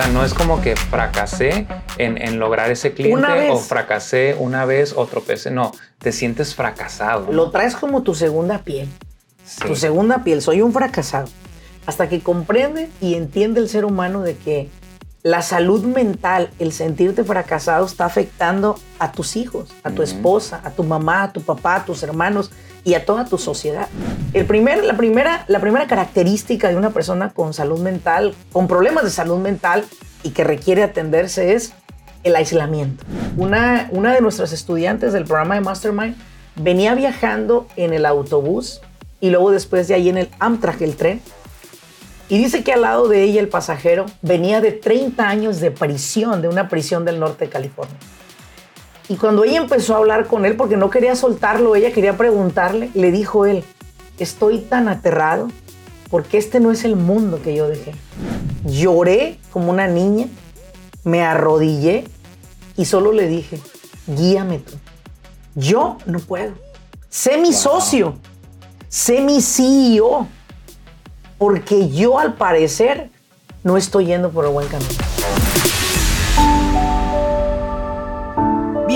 sea, no es como que fracasé en, lograr ese cliente o fracasé una vez o tropecé. No, te sientes fracasado. Lo traes como tu segunda piel. Tu segunda piel. Soy un fracasado. Hasta que comprende y entiende el ser humano de que la salud mental, el sentirte fracasado está afectando a tus hijos, a tu esposa, a tu mamá, a tu papá, a tus hermanos y a toda tu sociedad. La primera característica de una persona con salud mental, con problemas de salud mental y que requiere atenderse es el aislamiento. Una, una de nuestras estudiantes del programa de Mastermind venía viajando en el autobús y luego después de ahí en el Amtrak, el tren, y dice que al lado de ella el pasajero venía de 30 años de prisión, de una prisión del norte de California. Y cuando ella empezó a hablar con él, porque no quería soltarlo, ella quería preguntarle, le dijo él, estoy tan aterrado porque este no es el mundo que yo dejé. Lloré como una niña, me arrodillé y solo le dije, guíame tú. Yo no puedo. Sé mi socio, sé mi CEO porque yo al parecer no estoy yendo por el buen camino.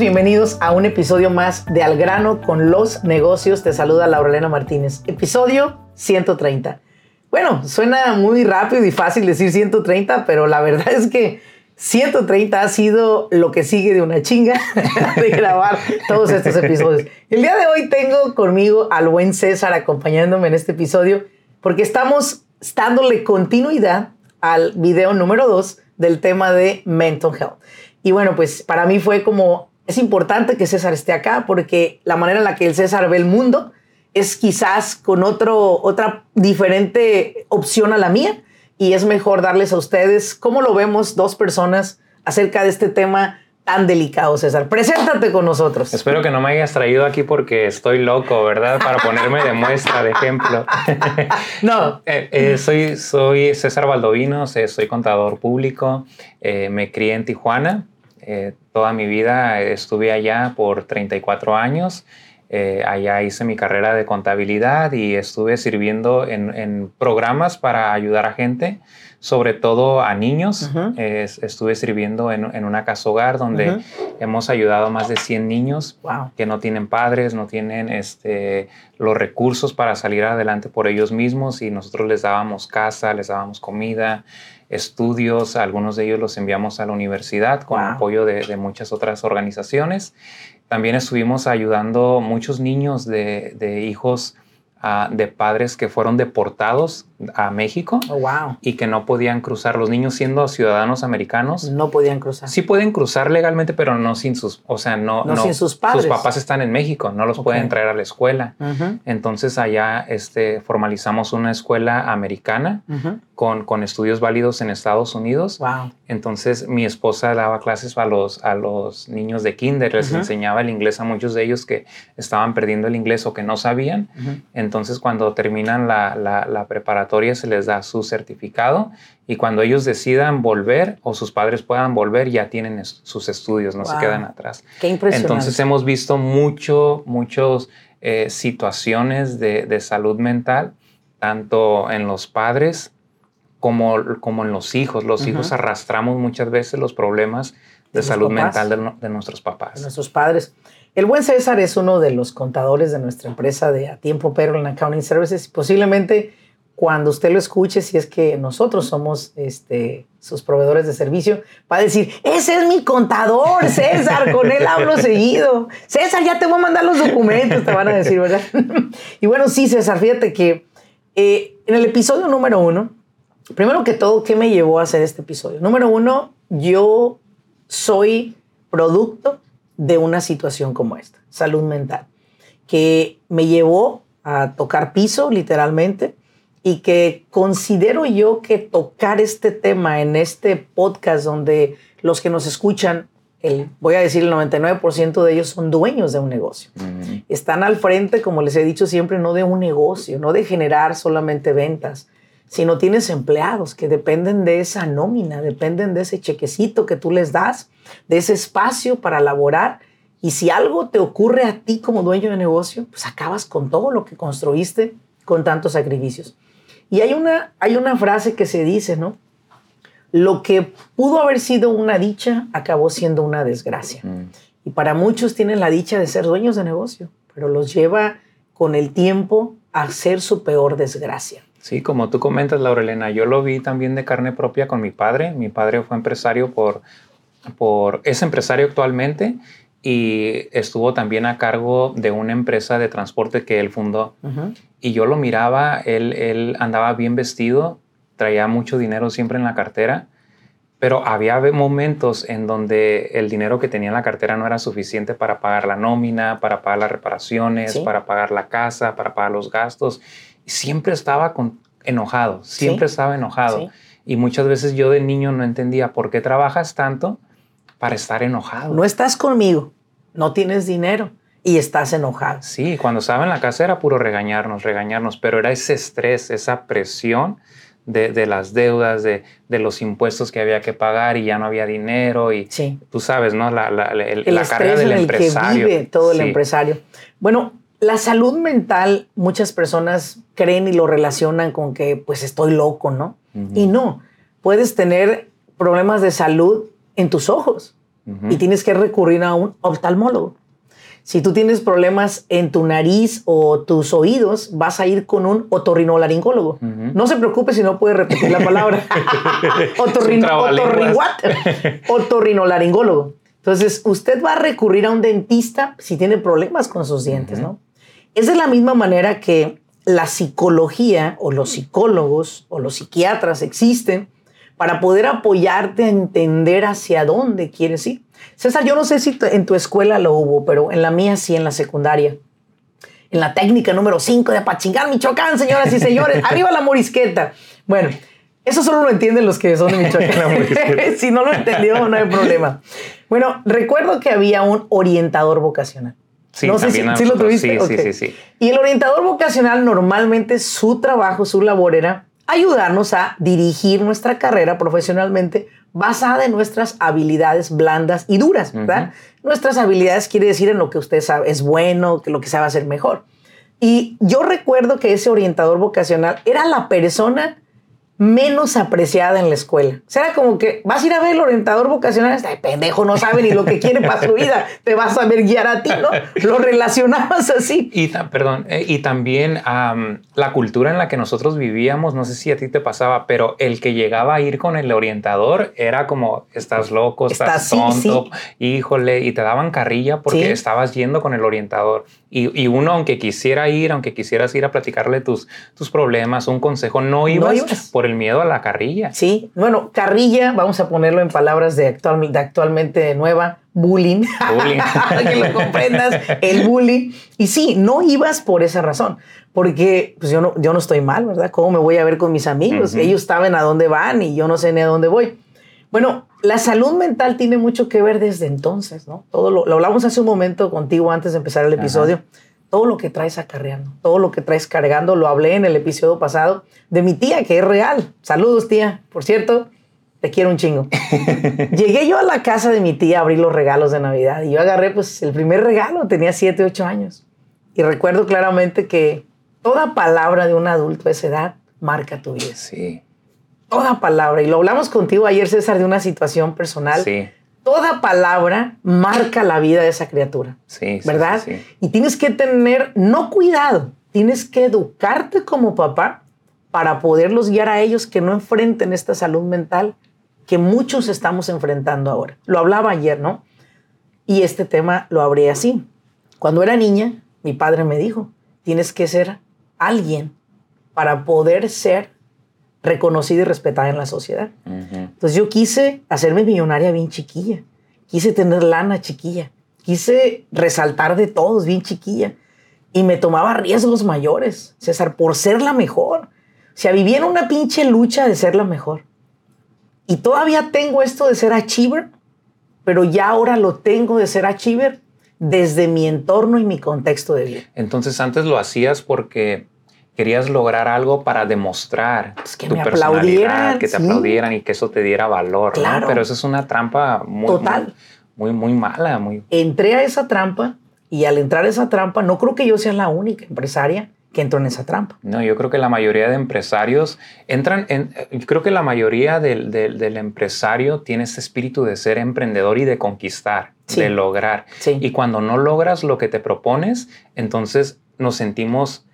Bienvenidos a un episodio más de Al grano con los negocios. Te saluda Laurelena Martínez. Episodio 130. Bueno, suena muy rápido y fácil decir 130, pero la verdad es que 130 ha sido lo que sigue de una chinga de grabar todos estos episodios. El día de hoy tengo conmigo al buen César acompañándome en este episodio porque estamos dándole continuidad al video número 2 del tema de mental health. Y bueno, pues para mí fue como, es importante que César esté acá porque la manera en la que el César ve el mundo es quizás con otro, otra diferente opción a la mía y es mejor darles a ustedes cómo lo vemos dos personas acerca de este tema tan delicado, César. Preséntate con nosotros. Espero que no me hayas traído aquí porque estoy loco, ¿verdad? Para ponerme de muestra, de ejemplo. no. Eh, eh, soy, soy César Baldovino, soy contador público, eh, me crié en Tijuana, toda mi vida estuve allá por 34 años. Eh, allá hice mi carrera de contabilidad y estuve sirviendo en, programas para ayudar a gente, sobre todo a niños. estuve sirviendo en, una casa hogar donde hemos ayudado a más de 100 niños que no tienen padres, no tienen este, los recursos para salir adelante por ellos mismos y nosotros les dábamos casa, les dábamos comida estudios, algunos de ellos los enviamos a la universidad con apoyo de, de, muchas otras organizaciones. También estuvimos ayudando muchos niños de, de hijos Ah, de padres que fueron deportados a México oh, wow. y que no podían cruzar. Los niños siendo ciudadanos americanos. No podían cruzar. Sí pueden cruzar legalmente, pero no sin sus, o sea, no, no, sin sus padres. Sus papás están en México, no los pueden traer a la escuela. Entonces allá este, formalizamos una escuela americana con, con estudios válidos en Estados Unidos. Wow. Entonces mi esposa daba clases a los, a los niños de kinder, les enseñaba el inglés a muchos de ellos que estaban perdiendo el inglés o que no sabían. Entonces, cuando terminan la, preparatoria, se les da su certificado y cuando ellos decidan volver o sus padres puedan volver, ya tienen sus estudios, no se quedan atrás. Qué impresionante. Entonces, hemos visto mucho, muchas eh, situaciones de, salud mental, tanto en los padres como, como en los hijos. Los hijos arrastramos muchas veces los problemas de, salud mental de, de, nuestros papás. De nuestros padres. El buen César es uno de los contadores de nuestra empresa de a tiempo en Accounting Services. Posiblemente cuando usted lo escuche, si es que nosotros somos este, sus proveedores de servicio, va a decir, ese es mi contador, César, con él hablo seguido. César, ya te voy a mandar los documentos, te van a decir, ¿verdad? y bueno, sí, César, fíjate que eh, en el episodio número uno, primero que todo, ¿qué me llevó a hacer este episodio? Número uno, yo soy producto de una situación como esta, salud mental. que me llevó a tocar piso, literalmente, y que considero yo que tocar este tema en este podcast donde los que nos escuchan, el, voy a decir el 99% de ellos son dueños de un negocio. Están al frente, como les he dicho siempre, no de un negocio, no de generar solamente ventas, sino tienes empleados que dependen de esa nómina, dependen de ese chequecito que tú les das, de ese espacio para laborar. Y si algo te ocurre a ti como dueño de negocio, pues acabas con todo lo que construiste con tantos sacrificios. Y hay una, hay una frase que se dice, ¿no? Lo que pudo haber sido una dicha acabó siendo una desgracia. Mm. Y para muchos tienen la dicha de ser dueños de negocio, pero los lleva con el tiempo a ser su peor desgracia. Sí, como tú comentas, Laurelena, yo lo vi también de carne propia con mi padre. Mi padre fue empresario por, por es empresario actualmente y estuvo también a cargo de una empresa de transporte que él fundó. Y yo lo miraba, él, él andaba bien vestido, traía mucho dinero siempre en la cartera, pero había momentos en donde el dinero que tenía en la cartera no era suficiente para pagar la nómina, para pagar las reparaciones, para pagar la casa, para pagar los gastos. Siempre estaba con, enojado, siempre estaba enojado. Y muchas veces yo de niño no entendía por qué trabajas tanto para estar enojado. No estás conmigo, no tienes dinero y estás enojado. Sí, cuando estaba en la casa era puro regañarnos, regañarnos, pero era ese estrés, esa presión de, las deudas, de, los impuestos que había que pagar y ya no había dinero y tú sabes, ¿no? La, la, el, carga del empresario. Que vive todo el empresario. Bueno, la salud mental, muchas personas creen y lo relacionan con que pues estoy loco, ¿no? Y no, puedes tener problemas de salud en tus ojos y tienes que recurrir a un oftalmólogo. Si tú tienes problemas en tu nariz o tus oídos, vas a ir con un otorrinolaringólogo. No se preocupe si no puede repetir la palabra. Otorrino, otorrinolaringólogo. Entonces, usted va a recurrir a un dentista si tiene problemas con sus dientes, ¿no? Es de la misma manera que la psicología o los psicólogos o los psiquiatras existen para poder apoyarte a entender hacia dónde quieres ir. César, yo no sé si en tu escuela lo hubo, pero en la mía sí, en la secundaria. En la técnica número 5 de Apachingar, Michoacán, señoras y señores. Arriba la morisqueta. Bueno, eso solo lo entienden los que son de Michoacán. si no lo entendió, no hay problema. Bueno, recuerdo que había un orientador vocacional. Sí, no sé si, lo tuviste. Sí, sí, sí, Y el orientador vocacional normalmente su trabajo, su labor era ayudarnos a dirigir nuestra carrera profesionalmente basada en nuestras habilidades blandas y duras, ¿verdad? Nuestras habilidades quiere decir en lo que usted sabe es bueno, que lo que sabe hacer mejor. Y yo recuerdo que ese orientador vocacional era la persona menos apreciada en la escuela. O sea, era como que vas a ir a ver el orientador vocacional, este pendejo no sabe ni lo que quiere para su vida, te vas a ver guiar a ti, ¿no? Lo relacionabas así. Y, perdón, eh, y también la cultura en la que nosotros vivíamos, no sé si a ti te pasaba, pero el que llegaba a ir con el orientador era como, estás loco, estás, tonto, híjole, y te daban carrilla porque estabas yendo con el orientador. Y, uno, aunque quisiera ir, aunque quisieras ir a platicarle tus, tus problemas, un consejo, no ibas, por el miedo a la carrilla. Sí, bueno, carrilla, vamos a ponerlo en palabras de, actual, de actualmente nueva, bullying. Bullying. que lo comprendas, el bullying. Y sí, no ibas por esa razón, porque pues yo no, yo no estoy mal, ¿verdad? ¿Cómo me voy a ver con mis amigos? Ellos saben a dónde van y yo no sé ni a dónde voy. Bueno, la salud mental tiene mucho que ver desde entonces, ¿no? Todo lo, hablamos hace un momento contigo antes de empezar el episodio. Todo lo que traes acarreando, todo lo que traes cargando, lo hablé en el episodio pasado de mi tía, que es real. Saludos, tía. Por cierto, te quiero un chingo. Llegué yo a la casa de mi tía a abrir los regalos de Navidad y yo agarré pues el primer regalo, tenía 7, 8 años. Y recuerdo claramente que toda palabra de un adulto a esa edad marca tu vida. Sí toda palabra, y lo hablamos contigo ayer, César, de una situación personal. Sí. Toda palabra marca la vida de esa criatura. Sí. ¿Verdad? Sí, y tienes que tener, no cuidado, tienes que educarte como papá para poderlos guiar a ellos que no enfrenten esta salud mental que muchos estamos enfrentando ahora. Lo hablaba ayer, ¿no? Y este tema lo abrí así. Cuando era niña, mi padre me dijo, tienes que ser alguien para poder ser reconocida y respetada en la sociedad. Entonces yo quise hacerme millonaria bien chiquilla, quise tener lana chiquilla, quise resaltar de todos bien chiquilla. y me tomaba riesgos mayores, César, por ser la mejor. O sea, vivía en una pinche lucha de ser la mejor. Y todavía tengo esto de ser achiever, pero ya ahora lo tengo de ser achiever desde mi entorno y mi contexto de vida. Entonces antes lo hacías porque querías lograr algo para demostrar pues que tu me aplaudieran, que te aplaudieran y que eso te diera valor. Claro. Pero eso es una trampa muy, Total. muy, muy, mala. Muy... Entré a esa trampa y al entrar a esa trampa, no creo que yo sea la única empresaria que entró en esa trampa. No, yo creo que la mayoría de empresarios entran en, creo que la mayoría del, del, empresario tiene ese espíritu de ser emprendedor y de conquistar, de lograr. Y cuando no logras lo que te propones, entonces nos sentimos,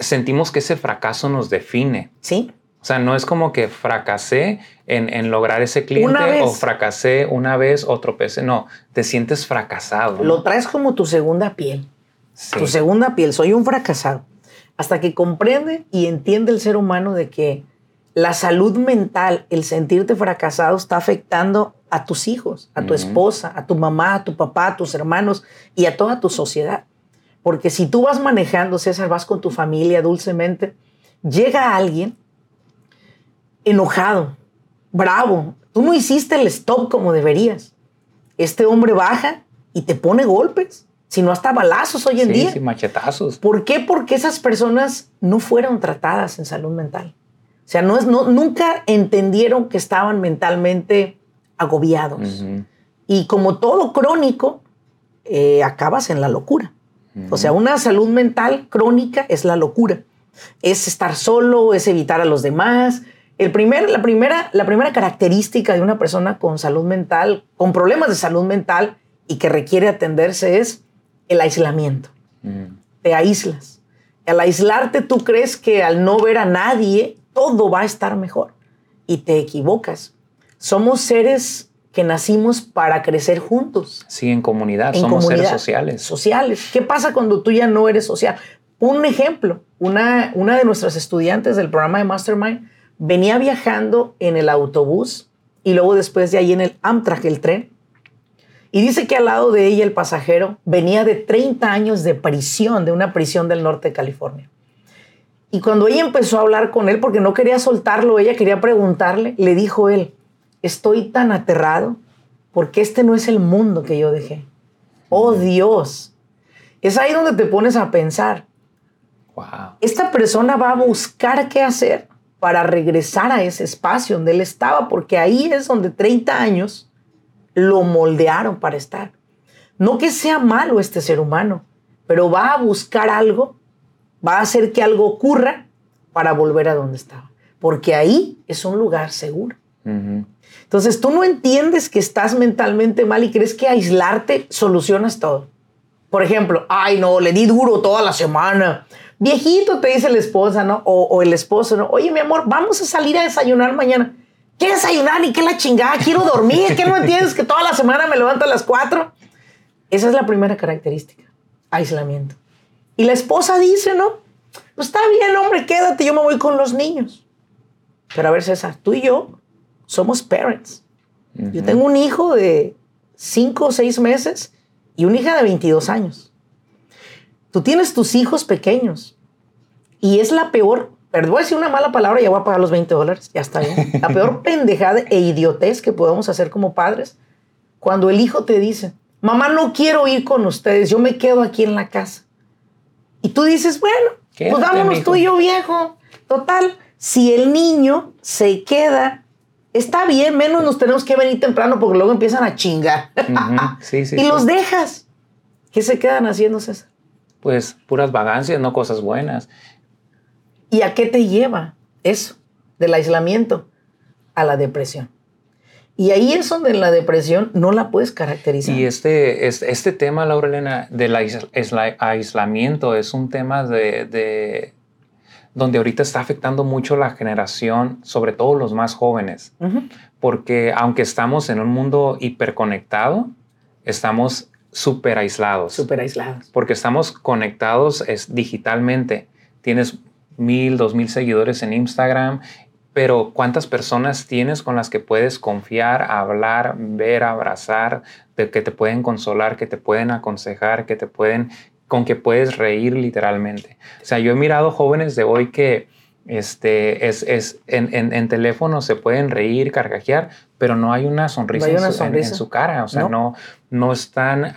sentimos que ese fracaso nos define. Sí. O sea, no es como que fracasé en, en lograr ese cliente o fracasé una vez o tropecé. No, te sientes fracasado. Lo traes como tu segunda piel. Tu segunda piel. Soy un fracasado hasta que comprende y entiende el ser humano de que la salud mental, el sentirte fracasado está afectando a tus hijos, a tu esposa, a tu mamá, a tu papá, a tus hermanos y a toda tu sociedad. Porque si tú vas manejando, César, vas con tu familia dulcemente, llega alguien enojado, bravo, tú no hiciste el stop como deberías. Este hombre baja y te pone golpes sino hasta balazos hoy en día. Sí, machetazos. ¿Por qué? Porque esas personas no fueron tratadas en salud mental. O sea, no es, no, nunca entendieron que estaban mentalmente agobiados. Y como todo crónico, eh, acabas en la locura. O sea, una salud mental crónica es la locura. Es estar solo, es evitar a los demás. El primer, la, primera, la primera característica de una persona con salud mental, con problemas de salud mental y que requiere atenderse es el aislamiento. Mm. Te aíslas. Al aislarte tú crees que al no ver a nadie todo va a estar mejor y te equivocas. Somos seres que nacimos para crecer juntos. Sí, en comunidad, somos seres sociales. Sociales. ¿Qué pasa cuando tú ya no eres social? Un ejemplo, una, una de nuestras estudiantes del programa de Mastermind venía viajando en el autobús y luego después de ahí en el Amtrak, el tren, y dice que al lado de ella el pasajero venía de 30 años de prisión, de una prisión del norte de California. Y cuando ella empezó a hablar con él, porque no quería soltarlo, ella quería preguntarle, le dijo él, estoy tan aterrado porque este no es el mundo que yo dejé. Oh Dios. Es ahí donde te pones a pensar. Wow. Esta persona va a buscar qué hacer para regresar a ese espacio donde él estaba, porque ahí es donde 30 años lo moldearon para estar. No que sea malo este ser humano, pero va a buscar algo, va a hacer que algo ocurra para volver a donde estaba. Porque ahí es un lugar seguro. Entonces tú no entiendes que estás mentalmente mal y crees que aislarte solucionas todo. Por ejemplo, ay no, le di duro toda la semana. Viejito, te dice la esposa, ¿no? O, o el esposo, ¿no? Oye, mi amor, vamos a salir a desayunar mañana. ¿Qué desayunar y qué la chingada? Quiero dormir. ¿Qué no entiendes que toda la semana me levanto a las 4? Esa es la primera característica, aislamiento. Y la esposa dice, ¿no? Pues está bien, hombre, quédate, yo me voy con los niños. Pero a ver, César, tú y yo somos parents. Yo tengo un hijo de 5 o 6 meses y una hija de 22 años. Tú tienes tus hijos pequeños y es la peor pero voy a decir una mala palabra y ya voy a pagar los 20 dólares. Ya está bien. La peor pendejada e idiotez que podemos hacer como padres, cuando el hijo te dice, mamá, no quiero ir con ustedes, yo me quedo aquí en la casa. Y tú dices, bueno, pues vámonos tú y yo viejo. Total, si el niño se queda, está bien, menos nos tenemos que venir temprano porque luego empiezan a chingar. y los dejas. ¿Qué se quedan haciendo, César? Pues puras vagancias, no cosas buenas. ¿Y a qué te lleva eso del aislamiento? A la depresión. Y ahí es donde la depresión no la puedes caracterizar. Y este, este, este tema, Laura Elena, del aislamiento es un tema de, donde ahorita está afectando mucho la generación, sobre todo los más jóvenes. Porque aunque estamos en un mundo hiperconectado, estamos súper aislados. Súper aislados. Porque estamos conectados es, digitalmente. Tienes mil, dos mil seguidores en Instagram, pero ¿cuántas personas tienes con las que puedes confiar, hablar, ver, abrazar, de que te pueden consolar, que te pueden aconsejar, que te pueden con que puedes reír literalmente. O sea, yo he mirado jóvenes de hoy que este, es, es en, en, teléfono se pueden reír, carcajear, pero no hay una sonrisa, en, su, cara. O sea, no, no, están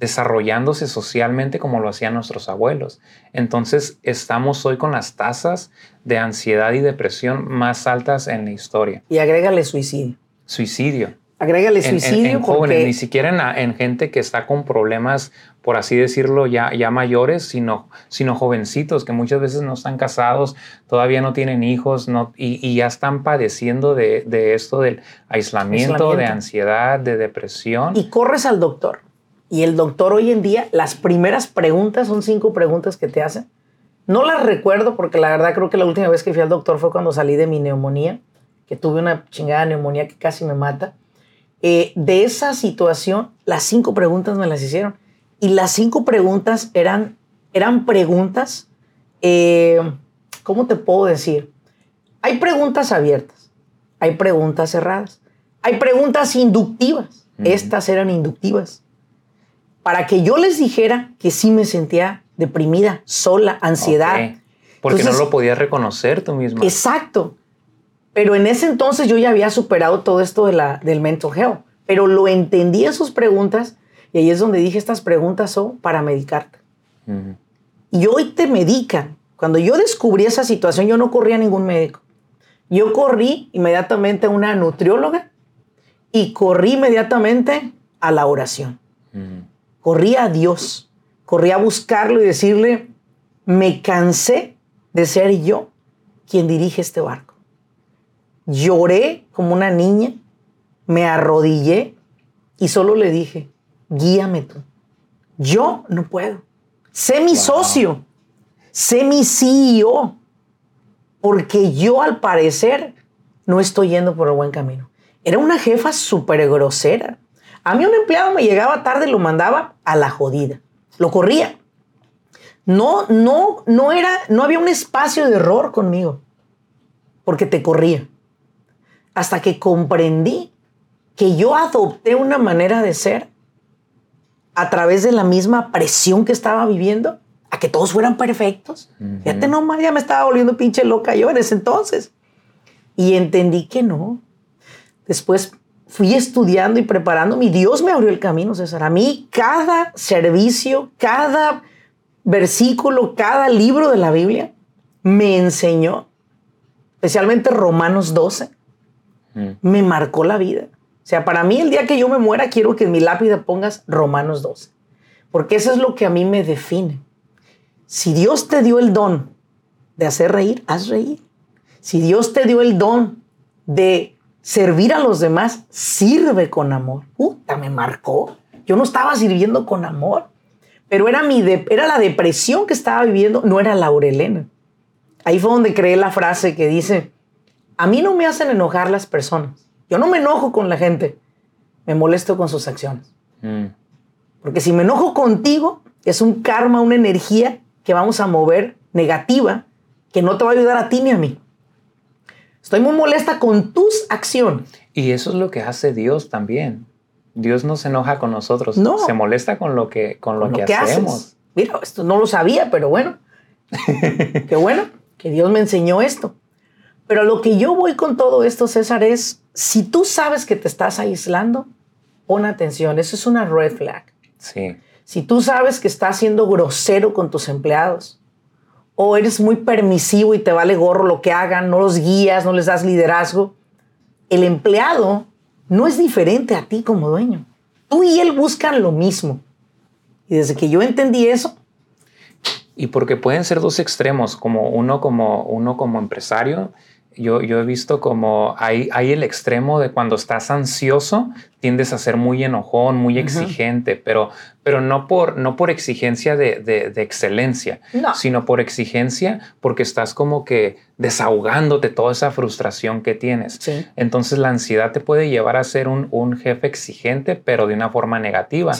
desarrollándose socialmente como lo hacían nuestros abuelos. Entonces, estamos hoy con las tasas de ansiedad y depresión más altas en la historia. Y agrégale suicidio. Suicidio. Agrégale suicidio. En, jóvenes, ni siquiera en, gente que está con problemas, por así decirlo, ya, ya mayores, sino, sino jovencitos que muchas veces no están casados, todavía no tienen hijos no, y, ya están padeciendo de, esto del aislamiento, de ansiedad, de depresión. Y corres al doctor. Y el doctor hoy en día, las primeras preguntas son cinco preguntas que te hacen. No las recuerdo porque la verdad creo que la última vez que fui al doctor fue cuando salí de mi neumonía, que tuve una chingada neumonía que casi me mata. Eh, de esa situación, las cinco preguntas me las hicieron. Y las cinco preguntas eran, eran preguntas, eh, ¿cómo te puedo decir? Hay preguntas abiertas, hay preguntas cerradas, hay preguntas inductivas. Estas eran inductivas. Para que yo les dijera que sí me sentía deprimida, sola, ansiedad. Porque no lo podías reconocer tú mismo. Exacto. Pero en ese entonces yo ya había superado todo esto de la, del mental health. Pero lo entendí en sus preguntas y ahí es donde dije, estas preguntas son para medicarte. Y hoy te medican. Cuando yo descubrí esa situación, yo no corrí a ningún médico. Yo corrí inmediatamente a una nutrióloga y corrí inmediatamente a la oración. Corrí a Dios. Corrí a buscarlo y decirle, me cansé de ser yo quien dirige este barco lloré como una niña, me arrodillé y solo le dije, guíame tú. Yo no puedo. Sé mi socio, sé mi CEO, porque yo al parecer no estoy yendo por el buen camino. Era una jefa súper grosera. A mí un empleado me llegaba tarde y lo mandaba a la jodida. Lo corría. No, no, no era, no había un espacio de error conmigo, porque te corría hasta que comprendí que yo adopté una manera de ser a través de la misma presión que estaba viviendo, a que todos fueran perfectos. Fíjate nomás, ya me estaba volviendo pinche loca yo en ese entonces. Y entendí que no. Después fui estudiando y preparando. Mi Dios me abrió el camino, César. A mí cada servicio, cada versículo, cada libro de la Biblia me enseñó, especialmente Romanos 12, Mm. me marcó la vida. Sea, para mí el día que yo me muera quiero que en mi lápida pongas Romanos 12, porque eso es lo que a mí me define. Si Dios te dio el don de hacer reír, haz reír. Si Dios te dio el don de servir a los demás, sirve con amor. Puta, me marcó. Yo no estaba sirviendo con amor, pero era, mi era la depresión que estaba viviendo, no era Laurelena. Ahí fue donde creé la frase que dice, a mí no me hacen enojar las personas. Yo no me enojo con la gente. Me molesto con sus acciones. Mm. Porque si me enojo contigo, es un karma, una energía que vamos a mover negativa que no te va a ayudar a ti ni a mí. Estoy muy molesta con tus acciones. Y eso es lo que hace Dios también. Dios no se enoja con nosotros, no. se molesta con lo que, con lo, que, hacemos. Mira, esto no lo sabía, pero bueno. Qué bueno que Dios me enseñó esto. Pero lo que yo voy con todo esto, César, es si tú sabes que te estás aislando, pon atención. Eso es una red flag. Sí. Si tú sabes que estás siendo grosero con tus empleados o eres muy permisivo y te vale gorro lo que hagan, no los guías, no les das liderazgo, el empleado no es diferente a ti como dueño. Tú y él buscan lo mismo. Y desde que yo entendí eso, y porque pueden ser dos extremos, como uno como uno como empresario yo, he visto como hay, hay el extremo de cuando estás ansioso, tiendes a ser muy enojón, muy exigente, pero, pero no, por, no por exigencia de, excelencia, sino por exigencia porque estás como que desahogándote toda esa frustración que tienes. Entonces la ansiedad te puede llevar a ser un, un jefe exigente, pero de una forma negativa.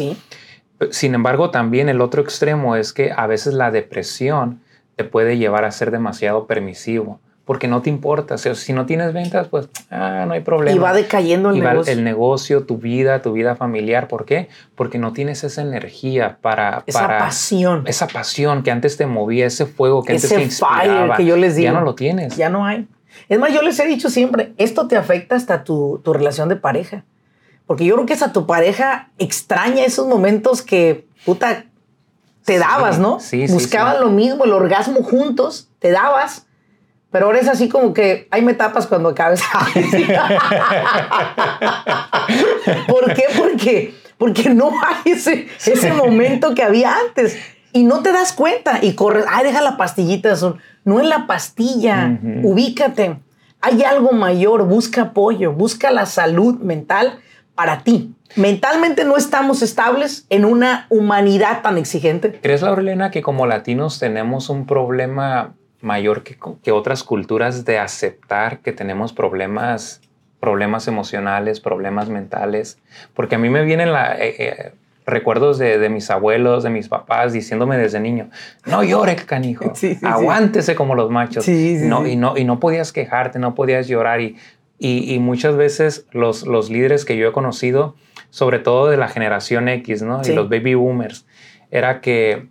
Sin embargo, también el otro extremo es que a veces la depresión te puede llevar a ser demasiado permisivo porque no te importa. O sea, si no tienes ventas, pues ah, no hay problema. Y va decayendo el y negocio. el negocio, tu vida, tu vida familiar. ¿Por qué? Porque no tienes esa energía para... Esa pasión. Esa pasión que antes te movía, ese fuego que antes te inspiraba. Fire que yo les digo. Ya no lo tienes. Ya no hay. Es más, yo les he dicho siempre, esto te afecta hasta tu, tu relación de pareja. Porque yo creo que a tu pareja extraña esos momentos que, puta, te dabas, ¿no? Sí, Buscaban lo mismo, el orgasmo juntos, te dabas pero ahora es así como que hay me tapas cuando acabes. ¿Por qué? Porque, porque no hay ese, ese momento que había antes. Y no te das cuenta y corres, ay, deja la pastillita azul. No es la pastilla, ubícate. Hay algo mayor, busca apoyo, busca la salud mental para ti. Mentalmente no estamos estables en una humanidad tan exigente. ¿Crees, Laurelena, que como latinos tenemos un problema mayor que, que, otras culturas de aceptar que tenemos problemas, problemas emocionales, problemas mentales, porque a mí me vienen la, eh, eh, recuerdos de, de, mis abuelos, de mis papás, diciéndome desde niño, no llore, canijo, aguántese como los machos. no, Y, no, y no podías quejarte, no podías llorar. Y, y, y, muchas veces los, los líderes que yo he conocido, sobre todo de la generación X, ¿no? Y los baby boomers, era que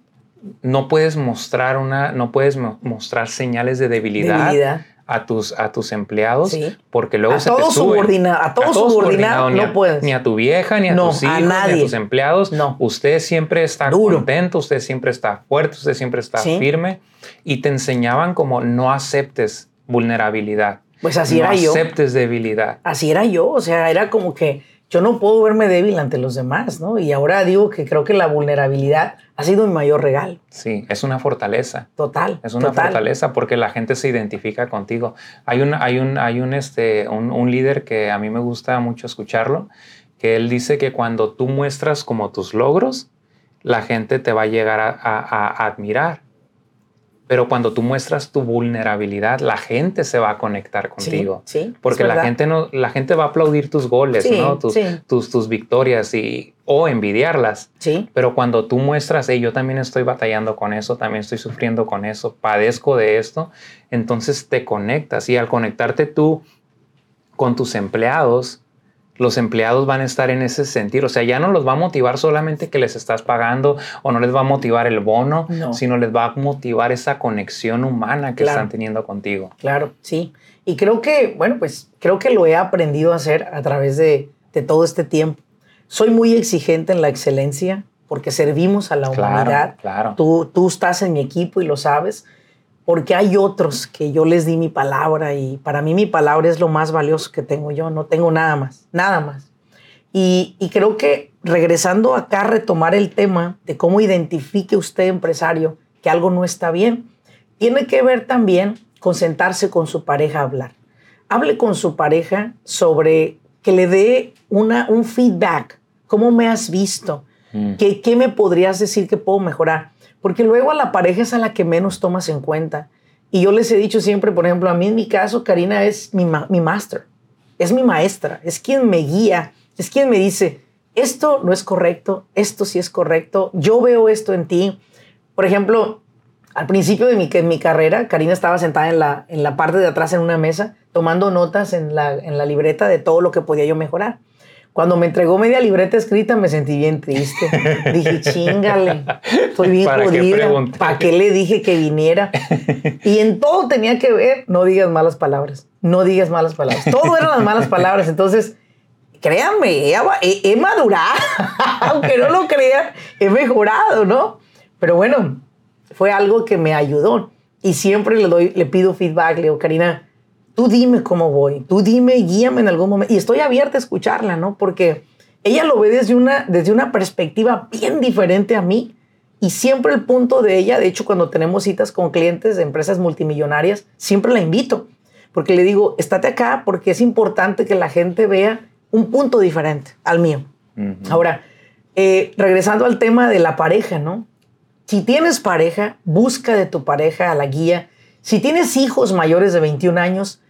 no puedes mostrar una, no puedes mostrar señales de debilidad, a tus, a tus empleados porque luego a se todo te subordinado, a todo subordinado, no puedes. Ni a tu vieja, ni a tus hijos, ni a tus empleados. No. Usted siempre está contento, usted siempre está fuerte, usted siempre está firme y te enseñaban como no aceptes vulnerabilidad. Pues así era yo. No aceptes debilidad. Así era yo, o sea, era como que yo no puedo verme débil ante los demás, ¿no? Y ahora digo que creo que la vulnerabilidad ha sido mi mayor regalo. Sí, es una fortaleza. Total. Es una fortaleza porque la gente se identifica contigo. Hay un, hay un, hay un, este, un, líder que a mí me gusta mucho escucharlo, que él dice que cuando tú muestras como tus logros, la gente te va a llegar a admirar. Pero cuando tú muestras tu vulnerabilidad, la gente se va a conectar contigo. Sí, Porque la gente, no, la gente va a aplaudir tus goles, ¿no? tus, tus, tus, victorias y, o envidiarlas. Sí. Pero cuando tú muestras, hey, yo también estoy batallando con eso, también estoy sufriendo con eso, padezco de esto, entonces te conectas. Y al conectarte tú con tus empleados, los empleados van a estar en ese sentido. O sea, ya no los va a motivar solamente que les estás pagando o no les va a motivar el bono, sino les va a motivar esa conexión humana que están teniendo contigo. Claro, sí. Y creo que, bueno, pues creo que lo he aprendido a hacer a través de, todo este tiempo. Soy muy exigente en la excelencia porque servimos a la humanidad. Claro. Tú, tú estás en mi equipo y lo sabes porque hay otros que yo les di mi palabra y para mí mi palabra es lo más valioso que tengo yo, no tengo nada más, nada más. Y, creo que regresando acá a retomar el tema de cómo identifique usted, empresario, que algo no está bien, tiene que ver también con sentarse con su pareja a hablar. Hable con su pareja sobre que le dé una, un feedback. ¿Cómo me has visto? Mm. ¿Qué, ¿Qué me podrías decir que puedo mejorar? Porque luego a la pareja es a la que menos tomas en cuenta. Y yo les he dicho siempre, por ejemplo, a mí en mi caso, Karina es mi, mi es mi maestra, es quien me guía, es quien me dice, esto no es correcto, esto sí es correcto, yo veo esto en ti. Por ejemplo, al principio de mi, mi carrera, Karina estaba sentada en la, en la parte de atrás en una mesa, tomando notas en la, en la libreta de todo lo que podía yo mejorar. Cuando me entregó media libreta escrita me sentí bien triste. dije, chingale, estoy bien jodida. ¿Para qué le dije que viniera? Y en todo tenía que ver, no digas malas palabras, no digas malas palabras. Todo eran las malas palabras. Entonces, créanme, he, he madurado, aunque no lo crean, he mejorado, ¿no? Pero bueno, fue algo que me ayudó. Y siempre le, doy, le pido feedback, le digo, Karina, tú dime cómo voy, tú dime, guíame en algún momento. Y estoy abierta a escucharla, ¿no? Porque ella lo ve desde una, desde una perspectiva bien diferente a mí. Y siempre el punto de ella, de hecho, cuando tenemos citas con clientes de empresas multimillonarias, siempre la invito. Porque le digo, estate acá porque es importante que la gente vea un punto diferente al mío. Ahora, eh, regresando al tema de la pareja, ¿no? Si tienes pareja, busca de tu pareja a la guía. Si tienes hijos mayores de 21 años,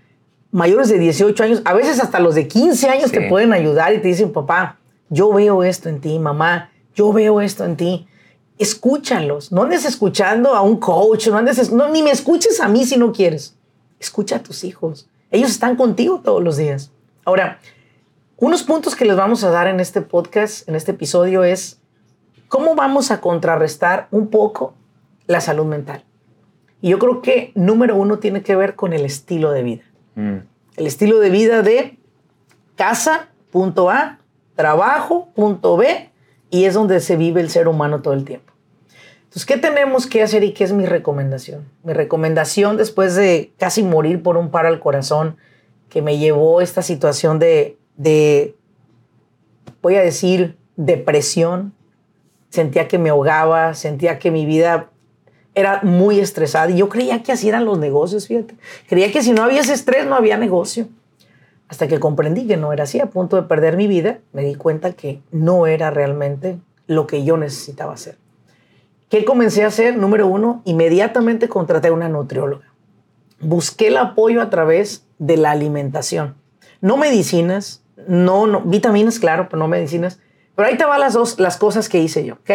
mayores de 18 años, a veces hasta los de 15 años te pueden ayudar y te dicen, papá, yo veo esto en ti, mamá, yo veo esto en ti. Escúchalos, no andes escuchando a un coach, no andes, no, ni me escuches a mí si no quieres. escucha a tus hijos. Ellos están contigo todos los días. Ahora, unos puntos que les vamos a dar en este podcast, en este episodio, es cómo vamos a contrarrestar un poco la salud mental. Y yo creo que número uno tiene que ver con el estilo de vida. Mm. El estilo de vida de casa, punto A, trabajo, punto B, y es donde se vive el ser humano todo el tiempo. Entonces, ¿qué tenemos que hacer y qué es mi recomendación? Mi recomendación después de casi morir por un paro al corazón que me llevó esta situación de, de voy a decir, depresión. Sentía que me ahogaba, sentía que mi vida era muy estresada y yo creía que así eran los negocios, fíjate. Creía que si no había ese estrés no había negocio. Hasta que comprendí que no era así, a punto de perder mi vida, me di cuenta que no era realmente lo que yo necesitaba hacer. ¿Qué comencé a hacer? Número uno, inmediatamente contraté a una nutrióloga. Busqué el apoyo a través de la alimentación. No medicinas, no, no vitaminas, claro, pero no medicinas. Pero ahí te van las dos las cosas que hice yo, ¿ok?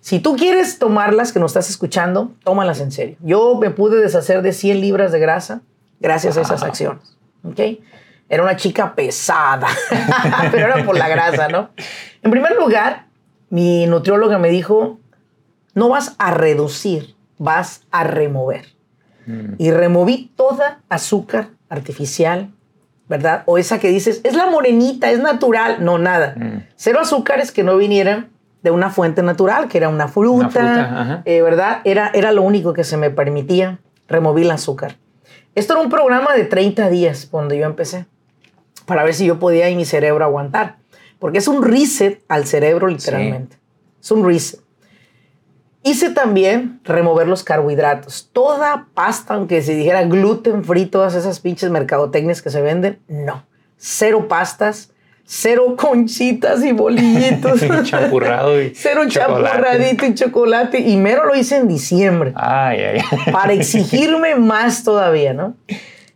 Si tú quieres tomarlas, que nos estás escuchando, tómalas en serio. Yo me pude deshacer de 100 libras de grasa gracias a esas acciones, ¿ok? Era una chica pesada, pero era por la grasa, ¿no? En primer lugar, mi nutrióloga me dijo, no vas a reducir, vas a remover. Mm. Y removí toda azúcar artificial, ¿verdad? O esa que dices, es la morenita, es natural. No, nada. Mm. Cero azúcares que no vinieran de una fuente natural, que era una fruta, eh, ¿verdad? Era, era lo único que se me permitía, remover el azúcar. Esto era un programa de 30 días cuando yo empecé, para ver si yo podía y mi cerebro aguantar. Porque es un reset al cerebro, literalmente. Es un reset. Hice también remover los carbohidratos. Toda pasta, aunque se dijera gluten free, todas esas pinches mercadotecnias que se venden, no. Cero pastas, cero conchitas y bolillitos. champurrado y Cero champurradito y chocolate. Y mero lo hice en diciembre. Ay, ay. Para exigirme más todavía, ¿no?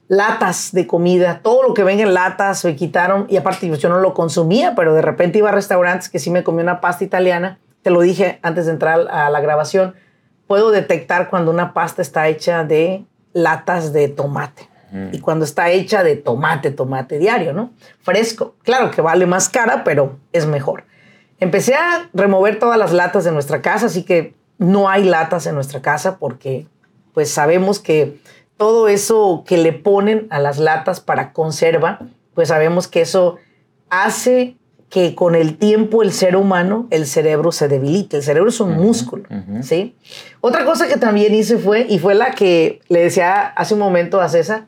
Latas de comida, todo lo que venga en latas me quitaron. Y aparte, yo no lo consumía, pero de repente iba a restaurantes que sí me comía una pasta italiana te lo dije antes de entrar a la grabación, puedo detectar cuando una pasta está hecha de latas de tomate. Y cuando está hecha de tomate, tomate diario, ¿no? Fresco. Claro que vale más cara, pero es mejor. Empecé a remover todas las latas de nuestra casa, así que no hay latas en nuestra casa porque pues sabemos que todo eso que le ponen a las latas para conserva, pues sabemos que eso hace que con el tiempo el ser humano, el cerebro se debilita. El cerebro es un músculo, ¿sí? Otra cosa que también hice fue, y fue la que le decía hace un momento a César,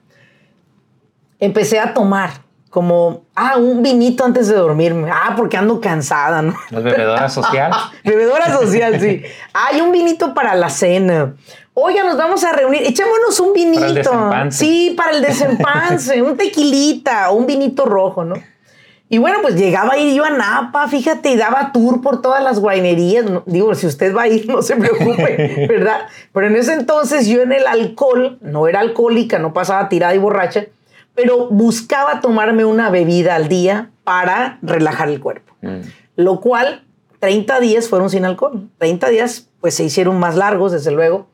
empecé a tomar como, ah, un vinito antes de dormirme. Ah, porque ando cansada, ¿no? ¿La bebedora social? bebedora social, sí. Hay un vinito para la cena. Oiga, nos vamos a reunir. Echémonos un vinito. Para el. Sí, para el desempance. un tequilita o un vinito rojo, ¿no? Y bueno, pues llegaba a ir yo a Napa, fíjate, y daba tour por todas las guainerías. Digo, si usted va a ir, no se preocupe, ¿verdad? Pero en ese entonces yo en el alcohol, no era alcohólica, no pasaba tirada y borracha, pero buscaba tomarme una bebida al día para relajar el cuerpo. Mm. Lo cual, 30 días fueron sin alcohol. 30 días, pues se hicieron más largos, desde luego,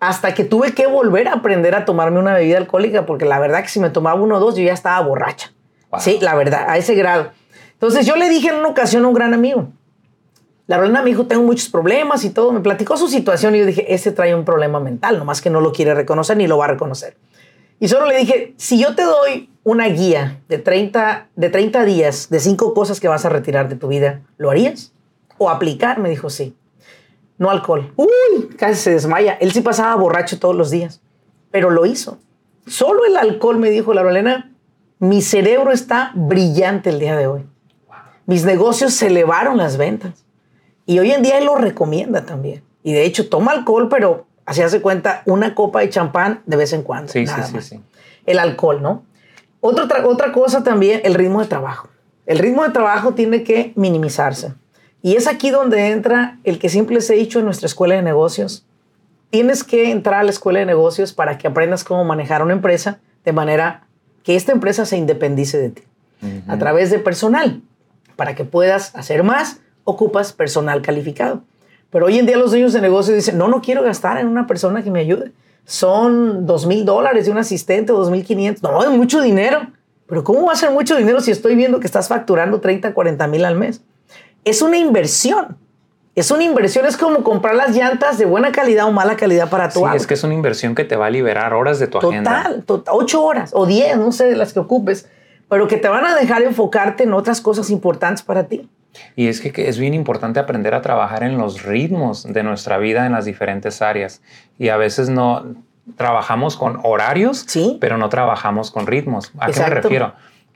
hasta que tuve que volver a aprender a tomarme una bebida alcohólica, porque la verdad que si me tomaba uno o dos, yo ya estaba borracha. Sí, la verdad, a ese grado. Entonces yo le dije en una ocasión a un gran amigo, la verdad me dijo, tengo muchos problemas y todo, me platicó su situación y yo dije, ese trae un problema mental, nomás que no lo quiere reconocer ni lo va a reconocer. Y solo le dije, si yo te doy una guía de 30, de 30 días de cinco cosas que vas a retirar de tu vida, ¿lo harías? ¿O aplicar? Me dijo, sí. No alcohol. Uy, casi se desmaya. Él sí pasaba borracho todos los días, pero lo hizo. Solo el alcohol, me dijo la Rolena, mi cerebro está brillante el día de hoy. Mis negocios se elevaron las ventas. Y hoy en día él lo recomienda también. Y de hecho toma alcohol, pero así hace cuenta una copa de champán de vez en cuando. Sí, sí, sí, sí, El alcohol, ¿no? Otra, otra cosa también, el ritmo de trabajo. El ritmo de trabajo tiene que minimizarse. Y es aquí donde entra el que siempre les he dicho en nuestra escuela de negocios. Tienes que entrar a la escuela de negocios para que aprendas cómo manejar una empresa de manera que esta empresa se independice de ti a través de personal. Para que puedas hacer más, ocupas personal calificado. Pero hoy en día los dueños de negocio dicen, no, no quiero gastar en una persona que me ayude. son dos mil dólares de un asistente o dos mil quinientos. No, es mucho dinero. Pero ¿cómo va a ser mucho dinero si estoy viendo que estás facturando 30, 40 mil al mes? Es una inversión. Es una inversión, es como comprar las llantas de buena calidad o mala calidad para tu sí, es que es una inversión que te va a liberar horas de tu agenda. Total, ocho horas o diez, no sé, de las que ocupes, pero que te van a dejar enfocarte en otras cosas importantes para ti. Y es que, es bien importante aprender a trabajar en los ritmos de nuestra vida en las diferentes áreas. Y a veces no trabajamos con horarios, pero no trabajamos con ritmos. ¿A qué me refiero?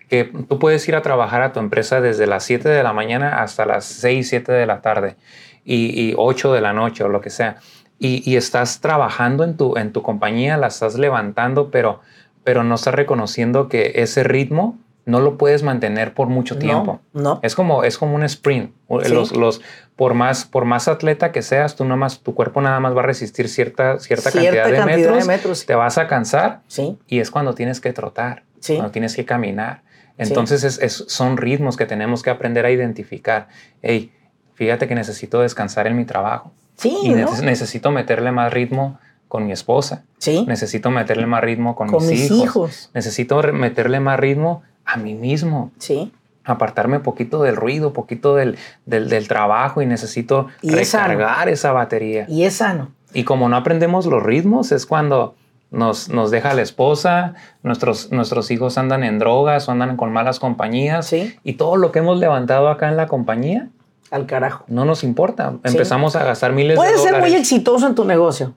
Que tú puedes ir a trabajar a tu empresa desde las 7 de la mañana hasta las 6, 7 de la tarde y, 8 de la noche o lo que sea. Y, estás trabajando en tu, en tu compañía, la estás levantando, pero, pero no estás reconociendo que ese ritmo no lo puedes mantener por mucho tiempo. No, Es como, es como un sprint. Los, los, por, más, por más atleta que seas, tú nada más, tu cuerpo nada más va a resistir cierta, cierta, cantidad, de, metros, Te vas a cansar sí. y es cuando tienes que trotar, cuando tienes que caminar. Entonces es, son ritmos que tenemos que aprender a identificar. Hey, fíjate que necesito descansar en mi trabajo. Sí, y necesito meterle más ritmo con mi esposa. Sí. Necesito meterle más ritmo con, mis, mis hijos. hijos. Necesito meterle más ritmo a mí mismo. Sí. Apartarme poquito del ruido, poquito del, del, trabajo y necesito recargar esa batería. Y es sano. Y como no aprendemos los ritmos, es cuando nos, nos deja la esposa, nuestros, nuestros hijos andan en drogas o andan con malas compañías. Sí. Y todo lo que hemos levantado acá en la compañía. Al carajo. No nos importa. Empezamos a gastar miles de dólares. Puedes ser muy exitoso en tu negocio,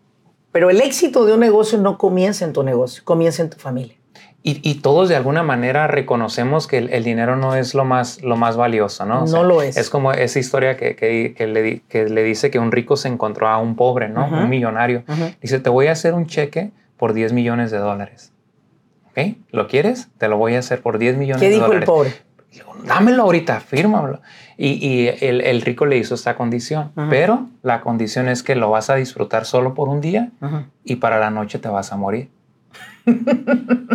pero el éxito de un negocio no comienza en tu negocio, comienza en tu familia. Y, todos de alguna manera reconocemos que el, dinero no es lo más, lo más valioso, ¿no? no lo es. Es como esa historia que, que, le, que, le, dice que un rico se encontró a un pobre, ¿no? Un millonario. Dice, te voy a hacer un cheque por 10 millones de dólares. ¿Ok? ¿Lo quieres? Te lo voy a hacer por 10 millones de dólares. ¿Qué dijo el pobre? Dámelo ahorita, fírmalo. Y, y el, el, rico le hizo esta condición, pero la condición es que lo vas a disfrutar solo por un día y para la noche te vas a morir.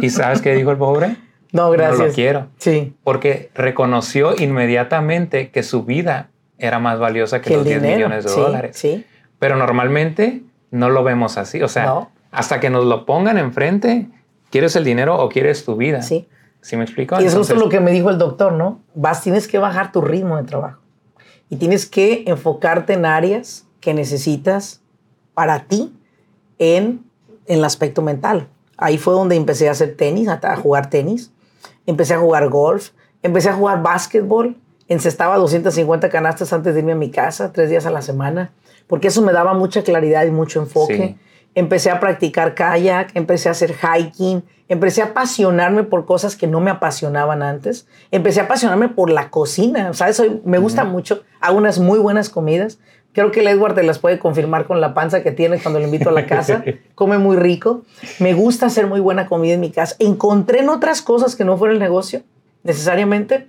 ¿Y sabes qué dijo el pobre? No, gracias. No lo quiero. Sí. Porque reconoció inmediatamente que su vida era más valiosa que, los 10 millones de dólares. Sí. Pero normalmente no lo vemos así. O sea, hasta que nos lo pongan enfrente, ¿quieres el dinero o quieres tu vida? Sí. ¿Sí me explico? Y eso es lo que me dijo el doctor, ¿no? Vas, tienes que bajar tu ritmo de trabajo. Y tienes que enfocarte en áreas que necesitas para ti en, en el aspecto mental. Ahí fue donde empecé a hacer tenis, a, jugar tenis. Empecé a jugar golf. Empecé a jugar básquetbol. Encestaba 250 canastas antes de irme a mi casa, tres días a la semana, porque eso me daba mucha claridad y mucho enfoque. Empecé a practicar kayak, empecé a hacer hiking, empecé a apasionarme por cosas que no me apasionaban antes. Empecé a apasionarme por la cocina, ¿sabes? me gusta mucho, hago unas muy buenas comidas. Creo que el Edward te las puede confirmar con la panza que tiene cuando lo invito a la casa. Come muy rico. Me gusta hacer muy buena comida en mi casa. Encontré en otras cosas que no fueron el negocio, necesariamente,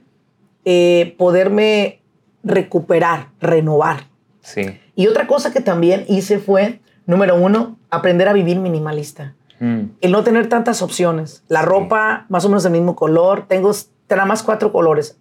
eh, poderme recuperar, renovar. Sí. Y otra cosa que también hice fue, número uno, aprender a vivir minimalista. Mm. El no tener tantas opciones. La ropa, más o menos del mismo color. Tengo nada más cuatro colores.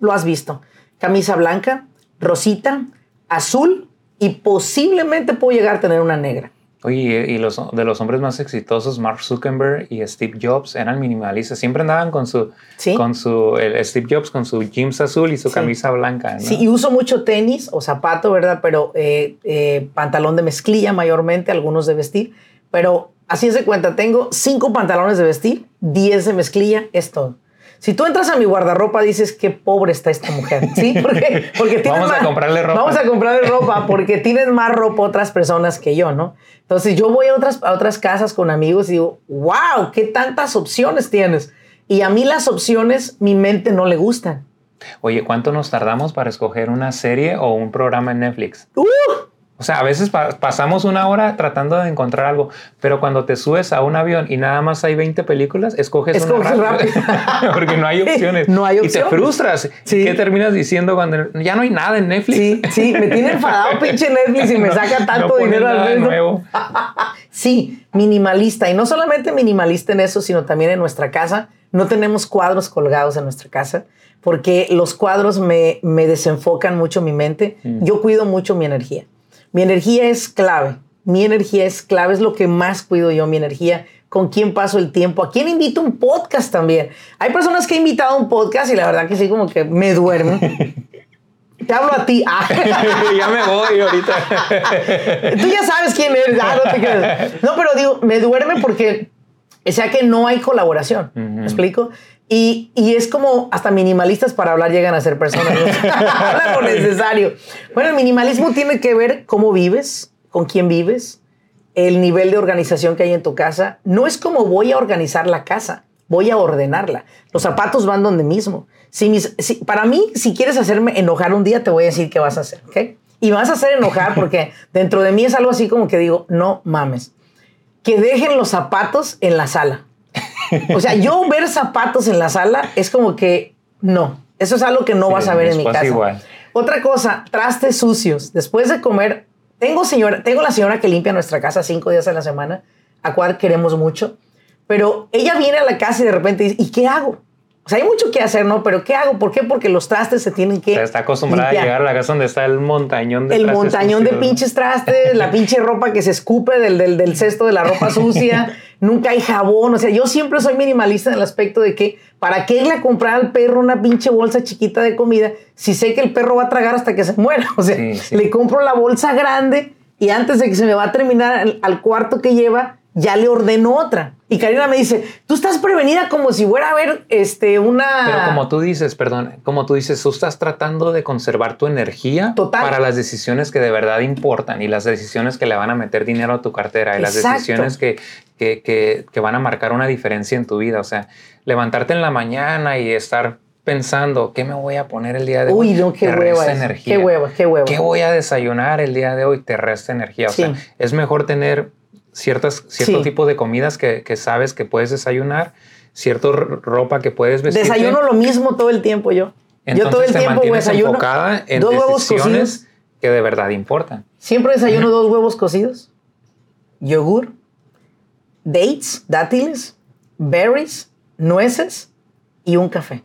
Lo has visto. Camisa blanca, rosita, azul y posiblemente puedo llegar a tener una negra. Oye, y los, de los hombres más exitosos, Mark Zuckerberg y Steve Jobs eran minimalistas. Siempre andaban con su, con su Steve Jobs con su jeans azul y su camisa blanca. Sí, y uso mucho tenis o zapato, ¿verdad? Pero eh, eh, pantalón de mezclilla mayormente, algunos de vestir. Pero así se cuenta, tengo cinco pantalones de vestir, diez de mezclilla, es todo. Si tú entras a mi guardarropa, dices qué pobre está esta mujer, ¿sí? Porque, porque vamos a comprarle ropa. Vamos a comprarle ropa porque tienen más ropa otras personas que yo, ¿no? Entonces yo voy a otras, a otras casas con amigos y digo, wow, qué tantas opciones tienes. Y a mí las opciones, mi mente no le gustan. Oye, ¿cuánto nos tardamos para escoger una serie o un programa en Netflix? ¡Uh! O sea, a veces pasamos una hora tratando de encontrar algo, pero cuando te subes a un avión y nada más hay 20 películas, escoges, una rápido. porque no hay opciones. No hay opciones. Y te frustras. Sí. ¿Qué terminas diciendo cuando ya no hay nada en Netflix? Sí, sí, me tiene enfadado pinche Netflix y me saca tanto dinero al nuevo. sí, minimalista. Y no solamente minimalista en eso, sino también en nuestra casa. No tenemos cuadros colgados en nuestra casa porque los cuadros me, desenfocan mucho mi mente. Mm. Yo cuido mucho mi energía. Mi energía es clave Mi energía es clave, es lo que más cuido yo, mi energía con quién paso el tiempo, a quién invito un podcast también. Hay personas que he invitado a un podcast y la verdad que sí, como que me duermo. Te hablo a ti. Ah. ya me voy ahorita. Tú ya sabes quién eres. Ah, no, te no, pero digo, me duerme porque, o sea que no hay colaboración. ¿Me explico? Y, y, es como hasta minimalistas para hablar llegan a ser personas. Hablan lo necesario. Bueno, el minimalismo tiene que ver cómo vives, con quién vives, el nivel de organización que hay en tu casa. No es como voy a organizar la casa, voy a ordenarla. Los zapatos van donde mismo. Si mis, para mí, si quieres hacerme enojar un día, te voy a decir qué vas a hacer, ¿ok? Y vas a hacer enojar porque dentro de mí es algo así como que digo, no mames, que dejen los zapatos en la sala. O sea, yo ver zapatos en la sala es como que no, eso es algo que no vas a ver en mi casa. Igual. Otra cosa, trastes sucios. Después de comer, tengo, señora, tengo la señora que limpia nuestra casa cinco días a la semana, a cual queremos mucho, pero ella viene a la casa y de repente dice, ¿y qué hago? O sea, hay mucho que hacer, ¿no? Pero ¿qué hago? ¿Por qué? Porque los trastes se tienen que. está acostumbrada a llegar a la casa donde está el montañón de El montañón de pinches trastes, la pinche ropa que se escupe del, del, del cesto de la ropa sucia. Nunca hay jabón. O sea, yo siempre soy minimalista en el aspecto de que, ¿para qué irle a comprar al perro una pinche bolsa chiquita de comida si sé que el perro va a tragar hasta que se muera? O sea, le compro la bolsa grande y antes de que se me va a terminar al cuarto que lleva, ya le ordeno otra. Y Karina me dice, tú estás prevenida como si fuera a haber este, una... Pero como tú dices, perdón, como tú dices, tú estás tratando de conservar tu energía para las decisiones que de verdad importan y las decisiones que le van a meter dinero a tu cartera y las decisiones que, que, que, que van a marcar una diferencia en tu vida. O sea, levantarte en la mañana y estar pensando, ¿qué me voy a poner el día de hoy? Uy, no, qué hueva. Energía. Qué hueva, qué hueva. ¿Qué voy a desayunar el día de hoy? Te resta energía. O sea, es mejor tener ciertas, cierto tipo de comidas que, sabes que puedes desayunar, cierta ropa que puedes vestir. Desayuno lo mismo todo el tiempo yo. yo todo el tiempo desayuno enfocada en dos huevos cocidos que de verdad importan. Siempre desayuno dos huevos cocidos, yogur, dates, dátiles, berries, nueces y un café.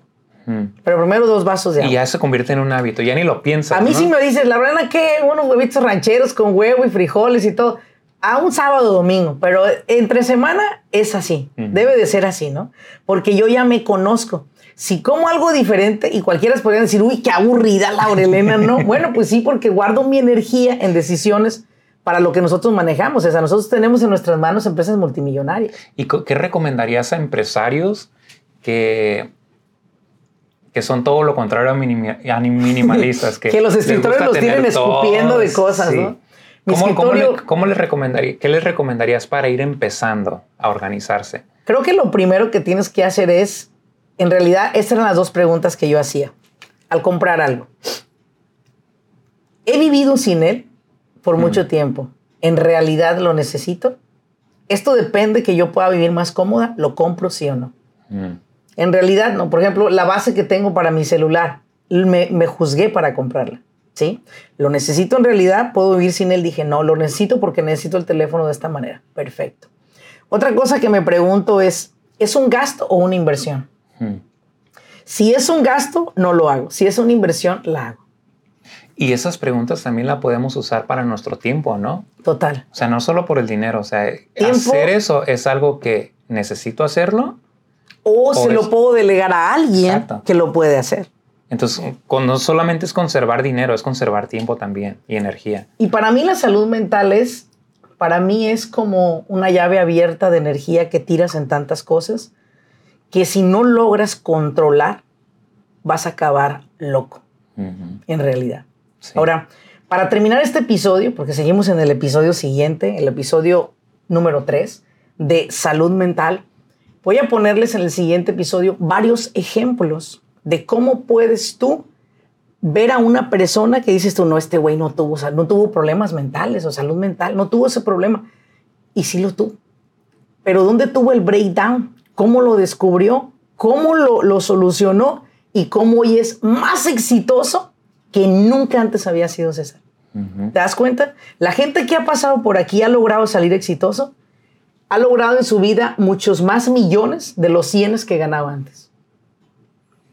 Pero primero dos vasos de agua. Y ya se convierte en un hábito, ya ni lo piensas. A mí sí me dices, la verdad, ¿qué? Unos huevitos rancheros con huevo y frijoles y todo a un sábado o domingo, pero entre semana es así, debe de ser así, ¿no? Porque yo ya me conozco. Si como algo diferente y cualquiera podría decir, uy, qué aburrida Laurelena, ¿no? bueno, pues sí, porque guardo mi energía en decisiones para lo que nosotros manejamos. O sea, nosotros tenemos en nuestras manos empresas multimillonarias. ¿Y qué recomendarías a empresarios que, que son todo lo contrario a, minimalistas? Que, los escritores los tienen escupiendo de cosas, ¿no? ¿Cómo, les recomendaría, ¿Qué les recomendarías para ir empezando a organizarse? Creo que lo primero que tienes que hacer es, en realidad, estas eran las dos preguntas que yo hacía al comprar algo. He vivido sin él por mucho tiempo. ¿En realidad lo necesito? Esto depende que yo pueda vivir más cómoda, lo compro sí o no. En realidad no. Por ejemplo, la base que tengo para mi celular, me juzgué para comprarla. ¿Sí? Lo necesito en realidad, puedo vivir sin él. Dije, no, lo necesito porque necesito el teléfono de esta manera. Perfecto. Otra cosa que me pregunto es, ¿es un gasto o una inversión? Hmm. Si es un gasto, no lo hago. Si es una inversión, la hago. Y esas preguntas también las podemos usar para nuestro tiempo, ¿no? Total. O sea, no solo por el dinero, o sea, hacer eso es algo que necesito hacerlo. O, se lo puedo delegar a alguien que lo puede hacer. Entonces, no solamente es conservar dinero, es conservar tiempo también y energía. Y para mí la salud mental es, para mí es como una llave abierta de energía que tiras en tantas cosas que si no logras controlar, vas a acabar loco, en realidad. Ahora, para terminar este episodio, porque seguimos en el episodio siguiente, el episodio número 3 de salud mental, voy a ponerles en el siguiente episodio varios ejemplos de cómo puedes tú ver a una persona que dices tú, no, este güey no tuvo, no tuvo problemas mentales o salud mental, no tuvo ese problema. Y sí lo tuvo. Pero ¿dónde tuvo el breakdown? ¿Cómo lo descubrió? ¿Cómo lo, solucionó? Y cómo hoy es más exitoso que nunca antes había sido César. ¿Te das cuenta? La gente que ha pasado por aquí ha logrado salir exitoso, ha logrado en su vida muchos más millones de los cienes que ganaba antes.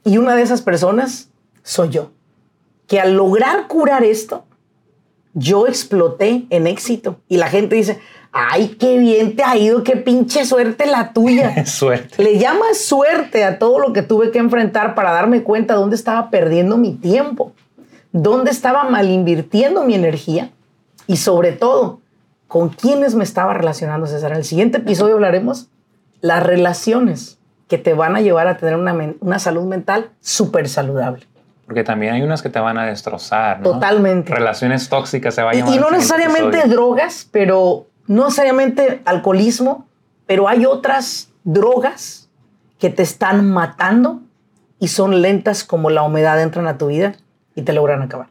Y una de esas personas soy yo, que al lograr curar esto, yo exploté en éxito. Y la gente dice, ay, qué bien te ha ido, qué pinche suerte la tuya. suerte. Le llama suerte a todo lo que tuve que enfrentar para darme cuenta dónde estaba perdiendo mi tiempo, dónde estaba mal invirtiendo mi energía y sobre todo, con quiénes me estaba relacionando, César. En el siguiente episodio hablaremos las relaciones que te van a llevar a tener una, una salud mental súper saludable. Porque también hay unas que te van a destrozar. ¿no? Totalmente. Relaciones tóxicas se vayan a Y, y no necesariamente drogas, pero no necesariamente alcoholismo, pero hay otras drogas que te están matando y son lentas como la humedad entran a tu vida y te logran acabar.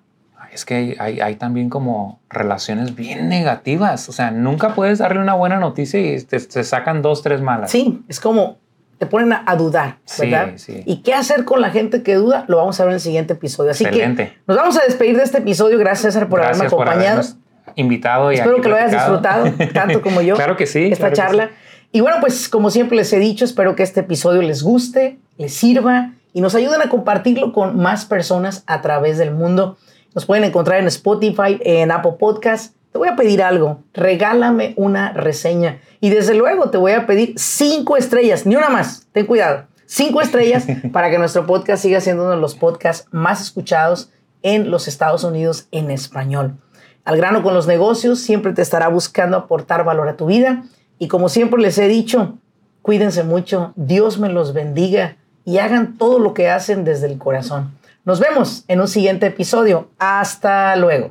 Es que hay, hay, también como relaciones bien negativas. O sea, nunca puedes darle una buena noticia y te, te sacan dos, tres malas. Sí, es como te ponen a, dudar, ¿verdad? Sí, sí. ¿Y qué hacer con la gente que duda? Lo vamos a ver en el siguiente episodio. Así que nos vamos a despedir de este episodio. Gracias, César, por haberme acompañado. invitado y Espero que lo hayas disfrutado tanto como yo. claro que sí. Esta charla. Y bueno, pues como siempre les he dicho, espero que este episodio les guste, les sirva y nos ayuden a compartirlo con más personas a través del mundo. Nos pueden encontrar en Spotify, en Apple Podcasts te voy a pedir algo, regálame una reseña y desde luego te voy a pedir cinco estrellas, ni una más, ten cuidado, cinco estrellas para que nuestro podcast siga siendo uno de los podcasts más escuchados en los Estados Unidos en español. Al grano con los negocios siempre te estará buscando aportar valor a tu vida y como siempre les he dicho, cuídense mucho, Dios me los bendiga y hagan todo lo que hacen desde el corazón. Nos vemos en un siguiente episodio. Hasta luego.